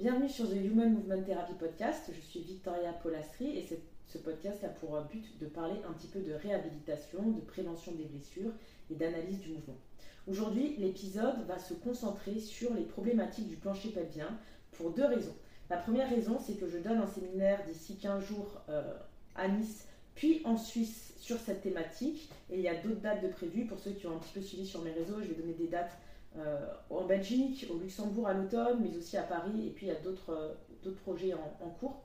Bienvenue sur The Human Movement Therapy Podcast. Je suis Victoria Polastri et ce podcast a pour but de parler un petit peu de réhabilitation, de prévention des blessures et d'analyse du mouvement. Aujourd'hui, l'épisode va se concentrer sur les problématiques du plancher pelvien pour deux raisons. La première raison, c'est que je donne un séminaire d'ici 15 jours euh, à Nice, puis en Suisse sur cette thématique. Et il y a d'autres dates de prévues. Pour ceux qui ont un petit peu suivi sur mes réseaux, je vais donner des dates en Belgique, au Luxembourg à l'automne, mais aussi à Paris. Et puis il y a d'autres euh, projets en, cours.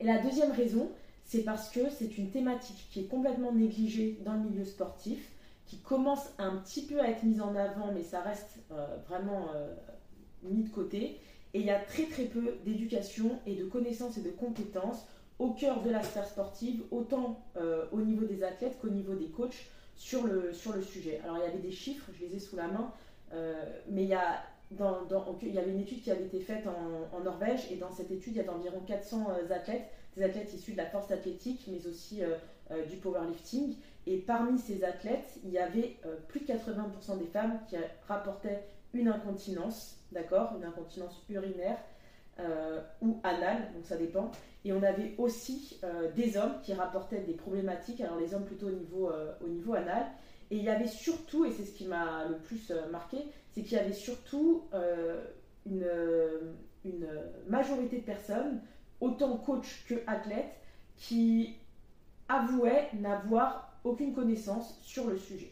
Et la deuxième raison, c'est parce que c'est une thématique qui est complètement négligée dans le milieu sportif, qui commence un petit peu à être mise en avant, mais ça reste vraiment mis de côté. Et il y a très très peu d'éducation et de connaissances et de compétences au cœur de la sphère sportive, autant euh, au niveau des athlètes qu'au niveau des coachs sur le, sujet. Alors il y avait des chiffres, je les ai sous la main, euh, mais il y, avait une étude qui avait été faite en, Norvège et dans cette étude il y a environ 400 euh, athlètes, des athlètes issus de la force athlétique mais aussi du powerlifting. Et parmi ces athlètes, il y avait plus de 80% des femmes qui rapportaient une incontinence, d'accord, une incontinence urinaire euh, ou anale, donc ça dépend. Et on avait aussi euh, des hommes qui rapportaient des problématiques, alors les hommes plutôt au niveau, euh, au niveau anal. Et il y avait surtout, et c'est ce qui m'a le plus marqué, c'est qu'il y avait surtout une, majorité de personnes, autant coach que athlètes, qui avouaient n'avoir aucune connaissance sur le sujet.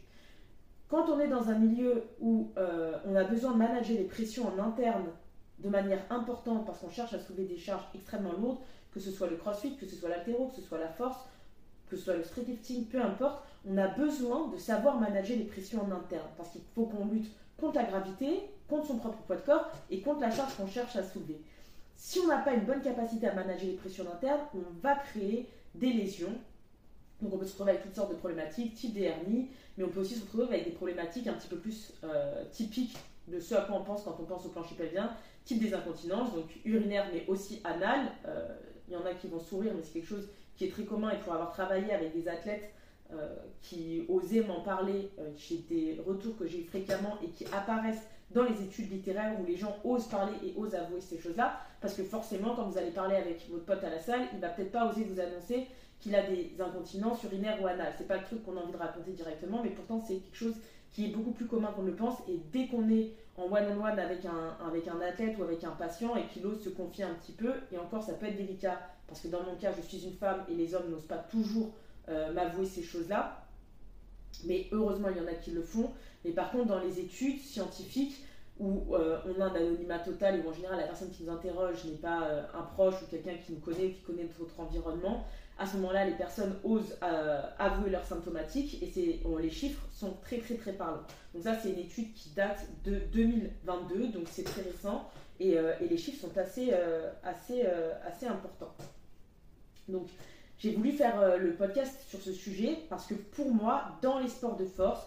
Quand on est dans un milieu où euh, on a besoin de manager les pressions en interne de manière importante parce qu'on cherche à soulever des charges extrêmement lourdes, que ce soit le crossfit, que ce soit l'altéro, que ce soit la force, que ce soit le street lifting, peu importe, on a besoin de savoir manager les pressions en interne parce qu'il faut qu'on lutte contre la gravité, contre son propre poids de corps et contre la charge qu'on cherche à soulever. Si on n'a pas une bonne capacité à manager les pressions internes, on va créer des lésions donc on peut se retrouver avec toutes sortes de problématiques, type des hernies, mais on peut aussi se retrouver avec des problématiques un petit peu plus euh, typiques de ce à quoi on pense quand on pense au plancher pelvien, type des incontinences, donc urinaire mais aussi anal. Euh, il y en a qui vont sourire, mais c'est quelque chose qui est très commun et pour avoir travaillé avec des athlètes euh, qui osaient m'en parler, j'ai des retours que j'ai fréquemment et qui apparaissent dans les études littéraires où les gens osent parler et osent avouer ces choses-là, parce que forcément, quand vous allez parler avec votre pote à la salle, il va peut-être pas oser vous annoncer qu'il a des incontinences urinaires ou anales. C'est pas le truc qu'on a envie de raconter directement, mais pourtant c'est quelque chose qui est beaucoup plus commun qu'on le pense. Et dès qu'on est en one-on-one avec, un, avec un athlète ou avec un patient et qu'il ose se confier un petit peu, et encore ça peut être délicat, parce que dans mon cas, je suis une femme et les hommes n'osent pas toujours euh, m'avouer ces choses-là. Mais heureusement, il y en a qui le font. Mais par contre, dans les études scientifiques, où euh, on a un anonymat total, où en général la personne qui nous interroge n'est pas euh, un proche ou quelqu'un qui nous connaît, qui connaît notre environnement, à ce moment-là, les personnes osent euh, avouer leurs symptomatiques et les chiffres sont très très très parlants. Donc ça, c'est une étude qui date de 2022, donc c'est très récent et, euh, les chiffres sont assez, euh, assez, assez importants. Donc j'ai voulu faire le podcast sur ce sujet parce que pour moi, dans les sports de force,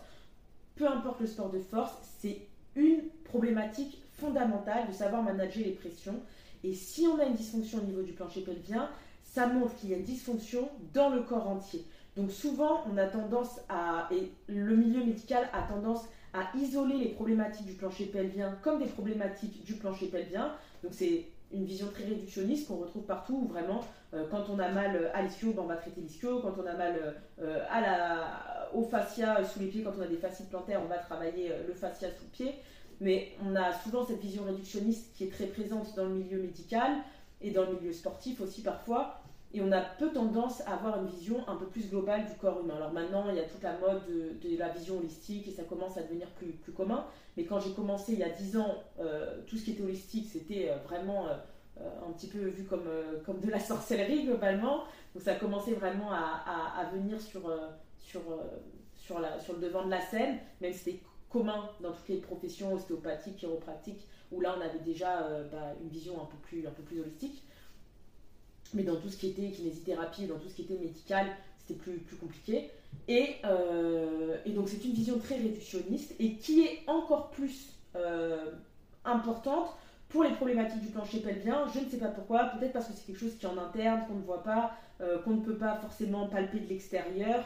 peu importe le sport de force, c'est une problématique fondamentale de savoir manager les pressions. Et si on a une dysfonction au niveau du plancher pelvien, ça montre qu'il y a dysfonction dans le corps entier. Donc souvent, on a tendance à, et le milieu médical a tendance à isoler les problématiques du plancher pelvien comme des problématiques du plancher pelvien. Donc c'est une vision très réductionniste qu'on retrouve partout, où vraiment, euh, quand on a mal à l'ischio, ben, on va traiter l'ischio, quand on a mal euh, à la, au fascia sous les pieds, quand on a des fascites plantaires, on va travailler euh, le fascia sous le pied. Mais on a souvent cette vision réductionniste qui est très présente dans le milieu médical et dans le milieu sportif aussi parfois. Et on a peu tendance à avoir une vision un peu plus globale du corps humain. Alors maintenant, il y a toute la mode de, la vision holistique et ça commence à devenir plus, plus commun. Mais quand j'ai commencé il y a 10 ans, euh, tout ce qui était holistique, c'était euh, vraiment euh, un petit peu vu comme, comme de la sorcellerie globalement. Donc ça a commencé vraiment à, à, venir sur, sur, sur le devant de la scène, même si c'était commun dans toutes les professions ostéopathiques, chiropratiques, où là on avait déjà bah, une vision un peu plus, un peu plus holistique. Mais dans tout ce qui était kinésithérapie, dans tout ce qui était médical, c'était plus, compliqué. Et, euh, et donc c'est une vision très réductionniste et qui est encore plus euh, importante pour les problématiques du plancher pelvien. Je ne sais pas pourquoi, peut-être parce que c'est quelque chose qui est en interne, qu'on ne voit pas, euh, qu'on ne peut pas forcément palper de l'extérieur,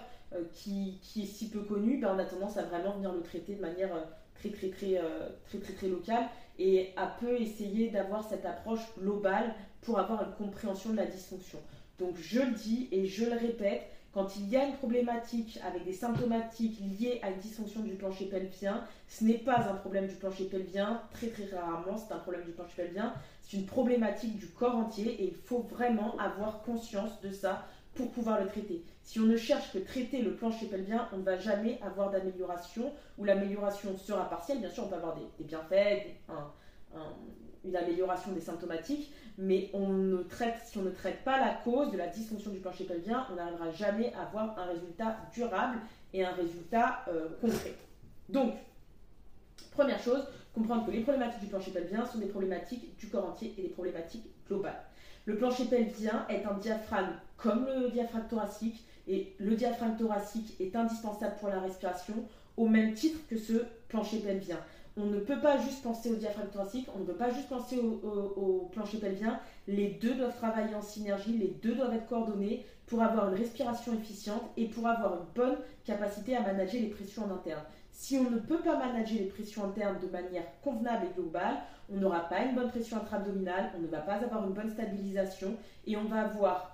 qui, est si peu connu, ben on a tendance à vraiment venir le traiter de manière très très très, très très très local et à peu essayer d'avoir cette approche globale pour avoir une compréhension de la dysfonction. Donc je le dis et je le répète, quand il y a une problématique avec des symptomatiques liées à une dysfonction du plancher pelvien, ce n'est pas un problème du plancher pelvien, très très rarement c'est un problème du plancher pelvien, c'est une problématique du corps entier et il faut vraiment avoir conscience de ça pour pouvoir le traiter. Si on ne cherche que traiter le plancher pelvien, on ne va jamais avoir d'amélioration ou l'amélioration sera partielle. Bien sûr, on peut avoir des, bienfaits, une amélioration des symptomatiques, mais si on ne traite pas la cause de la dysfonction du plancher pelvien, on n'arrivera jamais à avoir un résultat durable et un résultat euh, concret. Donc, première chose, comprendre que les problématiques du plancher pelvien sont des problématiques du corps entier et des problématiques globales. Le plancher pelvien est un diaphragme comme le diaphragme thoracique et le diaphragme thoracique est indispensable pour la respiration au même titre que ce plancher pelvien. On ne peut pas juste penser au diaphragme thoracique, on ne peut pas juste penser au, plancher pelvien. Les deux doivent travailler en synergie, les deux doivent être coordonnés pour avoir une respiration efficiente et pour avoir une bonne capacité à manager les pressions en interne. Si on ne peut pas manager les pressions internes de manière convenable et globale, on n'aura pas une bonne pression intra-abdominale, on ne va pas avoir une bonne stabilisation et on va avoir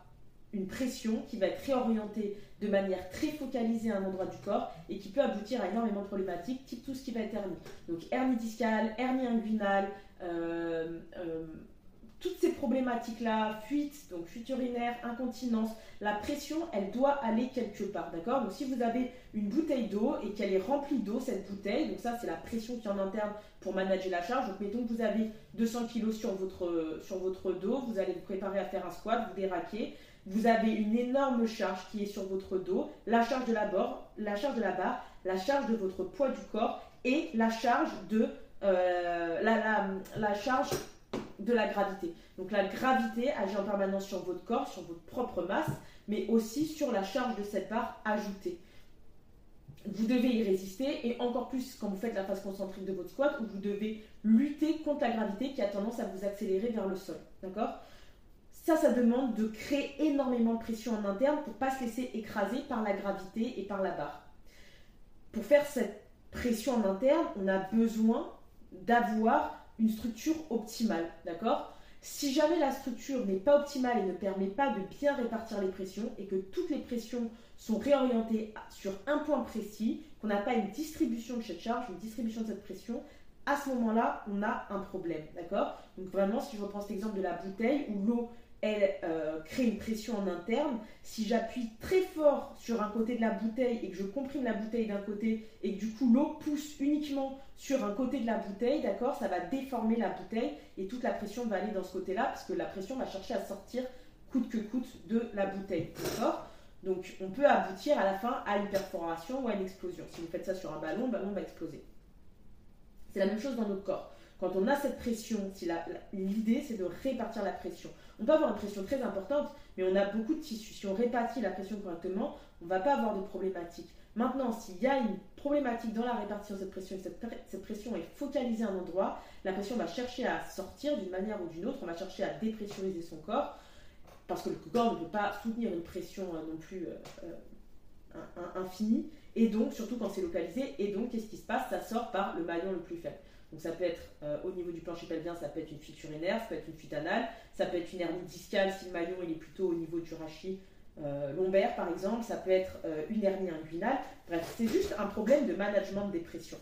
une pression qui va être réorientée de manière très focalisée à un endroit du corps et qui peut aboutir à énormément de problématiques, type tout ce qui va être hernie. Donc hernie discale, hernie inguinale, euh, euh, toutes ces problématiques-là, fuite, donc fuite urinaire, incontinence, la pression, elle doit aller quelque part, d'accord? Donc si vous avez une bouteille d'eau et qu'elle est remplie d'eau, cette bouteille, donc ça c'est la pression qui est en interne pour manager la charge. Donc mettons que vous avez 200 kg sur votre, sur votre dos, vous allez vous préparer à faire un squat, vous déraquez, vous avez une énorme charge qui est sur votre dos, la charge de la barre, la charge de la barre, la charge de votre poids du corps et la charge de euh, la, la, charge de la gravité. Donc la gravité agit en permanence sur votre corps, sur votre propre masse, mais aussi sur la charge de cette barre ajoutée. Vous devez y résister et encore plus quand vous faites la phase concentrique de votre squat où vous devez lutter contre la gravité qui a tendance à vous accélérer vers le sol. D'accord? Ça, ça demande de créer énormément de pression en interne pour pas se laisser écraser par la gravité et par la barre. Pour faire cette pression en interne, on a besoin d'avoir une structure optimale, d'accord? Si jamais la structure n'est pas optimale et ne permet pas de bien répartir les pressions et que toutes les pressions sont réorientées sur un point précis, qu'on n'a pas une distribution de cette charge, une distribution de cette pression, à ce moment-là, on a un problème, d'accord? Donc vraiment, si je reprends cet exemple de la bouteille où l'eau elle euh, crée une pression en interne. Si j'appuie très fort sur un côté de la bouteille et que je comprime la bouteille d'un côté et que du coup l'eau pousse uniquement sur un côté de la bouteille, d'accord, ça va déformer la bouteille et toute la pression va aller dans ce côté-là parce que la pression va chercher à sortir coûte que coûte de la bouteille, d'accord Donc on peut aboutir à la fin à une perforation ou à une explosion. Si vous faites ça sur un ballon, le ballon va exploser. C'est la même chose dans notre corps. Quand on a cette pression, si l'idée c'est de répartir la pression. On peut avoir une pression très importante, mais on a beaucoup de tissus. Si on répartit la pression correctement, on ne va pas avoir de problématique. Maintenant, s'il y a une problématique dans la répartition de cette pression et cette, cette pression est focalisée à un endroit, la pression va chercher à sortir d'une manière ou d'une autre, on va chercher à dépressuriser son corps, parce que le corps ne peut pas soutenir une pression euh, non plus euh, euh, infinie, et donc, surtout quand c'est localisé, et donc, qu'est-ce qui se passe? Ça sort par le maillon le plus faible. Donc ça peut être euh, au niveau du plancher pelvien, ça peut être une fuite urinaire, ça peut être une fuite anale, ça peut être une hernie discale si le maillon il est plutôt au niveau du rachis euh, lombaire par exemple, ça peut être euh, une hernie inguinale. Bref, c'est juste un problème de management des pressions.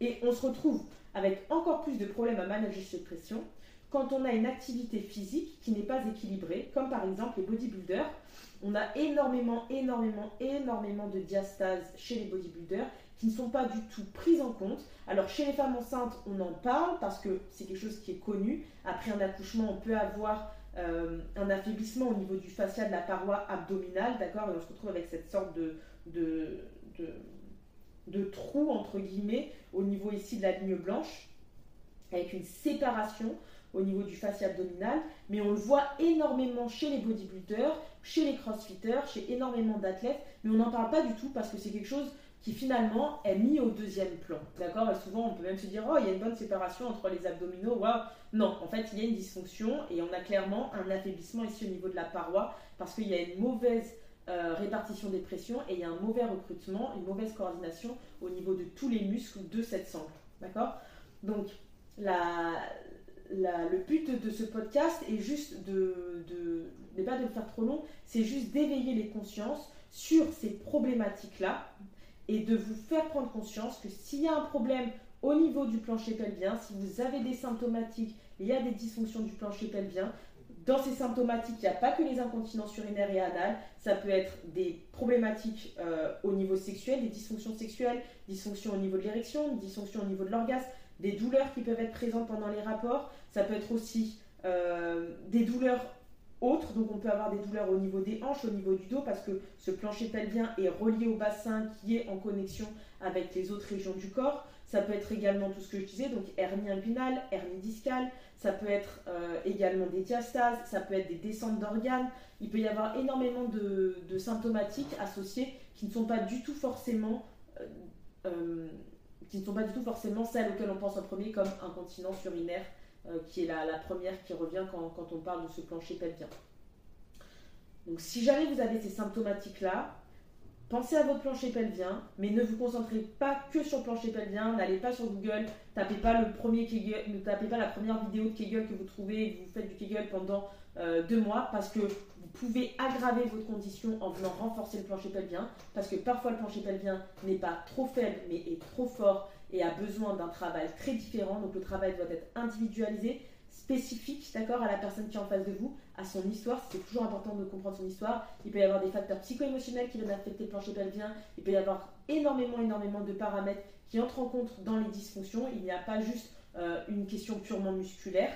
Et on se retrouve avec encore plus de problèmes à manager cette pression quand on a une activité physique qui n'est pas équilibrée, comme par exemple les bodybuilders. On a énormément, énormément, énormément de diastase chez les bodybuilders qui ne sont pas du tout prises en compte. Alors chez les femmes enceintes, on en parle parce que c'est quelque chose qui est connu. Après un accouchement, on peut avoir euh, un affaiblissement au niveau du fascia de la paroi abdominale, d'accord Et on se retrouve avec cette sorte de, de, de trou, entre guillemets, au niveau ici de la ligne blanche, avec une séparation au niveau du fascia abdominal, mais on le voit énormément chez les bodybuilders, chez les crossfitters, chez énormément d'athlètes, mais on n'en parle pas du tout parce que c'est quelque chose qui finalement est mis au deuxième plan. D'accord? Souvent, on peut même se dire, oh, il y a une bonne séparation entre les abdominaux. Waouh Non, en fait, il y a une dysfonction et on a clairement un affaiblissement ici au niveau de la paroi parce qu'il y a une mauvaise euh, répartition des pressions et il y a un mauvais recrutement, une mauvaise coordination au niveau de tous les muscles de cette sangle. D'accord? Donc, le but de ce podcast est juste de, de, pas de le faire trop long, c'est juste d'éveiller les consciences sur ces problématiques-là et de vous faire prendre conscience que s'il y a un problème au niveau du plancher pelvien, si vous avez des symptomatiques, il y a des dysfonctions du plancher pelvien, dans ces symptomatiques, il n'y a pas que les incontinences urinaires et anales, ça peut être des problématiques euh, au niveau sexuel, des dysfonctions sexuelles, dysfonctions au niveau de l'érection, dysfonctions au niveau de l'orgasme, des douleurs qui peuvent être présentes pendant les rapports, ça peut être aussi euh, des douleurs autres, donc on peut avoir des douleurs au niveau des hanches, au niveau du dos, parce que ce plancher pelvien est relié au bassin qui est en connexion avec les autres régions du corps. Ça peut être également tout ce que je disais, donc hernie inguinale, hernie discale, ça peut être euh, également des diastases, ça peut être des descentes d'organes. Il peut y avoir énormément de, symptomatiques associées qui ne sont pas du tout forcément euh, qui ne sont pas du tout forcément celles auxquelles on pense en premier, comme incontinence urinaire, qui est la, première qui revient quand, quand on parle de ce plancher pelvien. Donc si jamais vous avez ces symptomatiques-là, Pensez à votre plancher pelvien, mais ne vous concentrez pas que sur le plancher pelvien. N'allez pas sur Google, tapez pas le premier ne tapez pas la première vidéo de Kegel que vous trouvez et vous faites du Kegel pendant euh, deux mois parce que vous pouvez aggraver votre condition en venant renforcer le plancher pelvien parce que parfois le plancher pelvien n'est pas trop faible mais est trop fort et a besoin d'un travail très différent. Donc le travail doit être individualisé spécifique, d'accord, à la personne qui est en face de vous, à son histoire. C'est toujours important de comprendre son histoire. Il peut y avoir des facteurs psycho-émotionnels qui viennent affecter le plancher pelvien. Il peut y avoir énormément, énormément de paramètres qui entrent en compte dans les dysfonctions. Il n'y a pas juste euh, une question purement musculaire.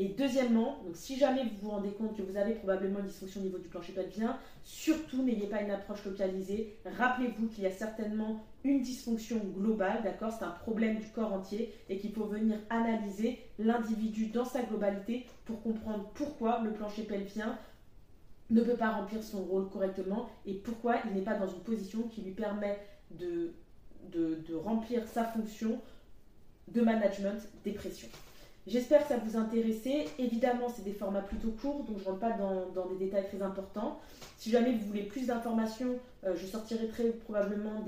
Et deuxièmement, donc si jamais vous vous rendez compte que vous avez probablement une dysfonction au niveau du plancher pelvien, surtout n'ayez pas une approche localisée. Rappelez-vous qu'il y a certainement une dysfonction globale, d'accord? C'est un problème du corps entier et qu'il faut venir analyser l'individu dans sa globalité pour comprendre pourquoi le plancher pelvien ne peut pas remplir son rôle correctement et pourquoi il n'est pas dans une position qui lui permet de, de remplir sa fonction de management des pressions. J'espère que ça vous intéressait. Évidemment, c'est des formats plutôt courts, donc je ne rentre pas dans, des détails très importants. Si jamais vous voulez plus d'informations, euh, je sortirai très probablement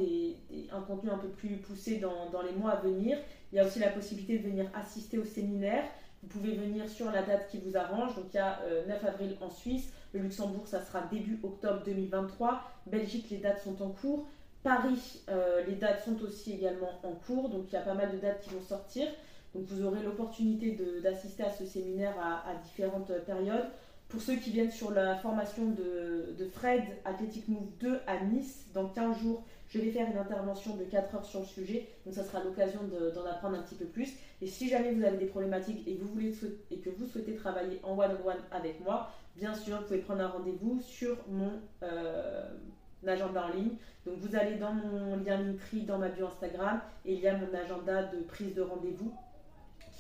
un contenu un peu plus poussé dans, les mois à venir. Il y a aussi la possibilité de venir assister au séminaire. Vous pouvez venir sur la date qui vous arrange. Donc il y a 9 euh, avril en Suisse. Le Luxembourg, ça sera début octobre 2023. Belgique, les dates sont en cours. Paris, euh, les dates sont aussi également en cours. Donc il y a pas mal de dates qui vont sortir. Donc vous aurez l'opportunité d'assister à ce séminaire à, différentes périodes. Pour ceux qui viennent sur la formation de, Fred Athletic Move 2 à Nice, dans 15 jours, je vais faire une intervention de 4 heures sur le sujet. Donc ça sera l'occasion d'en apprendre un petit peu plus. Et si jamais vous avez des problématiques et, vous voulez, et que vous souhaitez travailler en one-on-one avec moi, bien sûr, vous pouvez prendre un rendez-vous sur mon... Euh, agenda en ligne. Donc vous allez dans mon lien Linktree dans ma bio Instagram et il y a mon agenda de prise de rendez-vous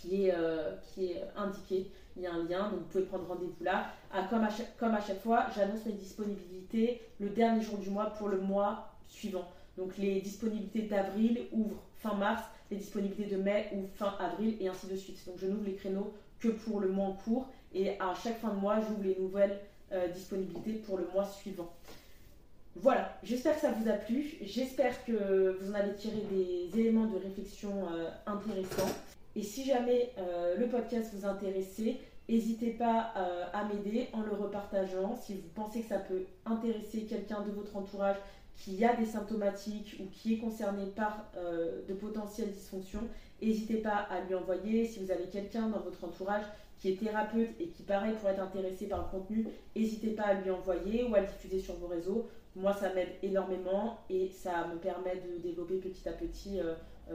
qui est, euh, qui est indiqué. Il y a un lien, donc vous pouvez prendre rendez-vous là. Ah, comme, à chaque, comme à chaque fois, j'annonce mes disponibilités le dernier jour du mois pour le mois suivant. Donc les disponibilités d'avril ouvrent fin mars, les disponibilités de mai ouvrent fin avril et ainsi de suite. Donc je n'ouvre les créneaux que pour le mois en cours et à chaque fin de mois, j'ouvre les nouvelles euh, disponibilités pour le mois suivant. Voilà, j'espère que ça vous a plu. J'espère que vous en avez tiré des éléments de réflexion euh, intéressants. Et si jamais euh, le podcast vous intéressait, n'hésitez pas euh, à m'aider en le repartageant. Si vous pensez que ça peut intéresser quelqu'un de votre entourage qui a des symptomatiques ou qui est concerné par euh, de potentielles dysfonctions, n'hésitez pas à lui envoyer. Si vous avez quelqu'un dans votre entourage qui est thérapeute et qui paraît pour être intéressé par le contenu, n'hésitez pas à lui envoyer ou à le diffuser sur vos réseaux. Moi, ça m'aide énormément et ça me permet de développer petit à petit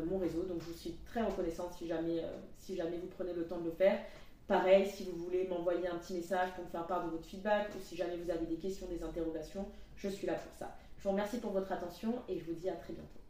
mon réseau. Donc je vous suis très reconnaissante si jamais, euh, si jamais vous prenez le temps de le faire. Pareil, si vous voulez m'envoyer un petit message pour me faire part de votre feedback ou si jamais vous avez des questions, des interrogations, je suis là pour ça. Je vous remercie pour votre attention et je vous dis à très bientôt.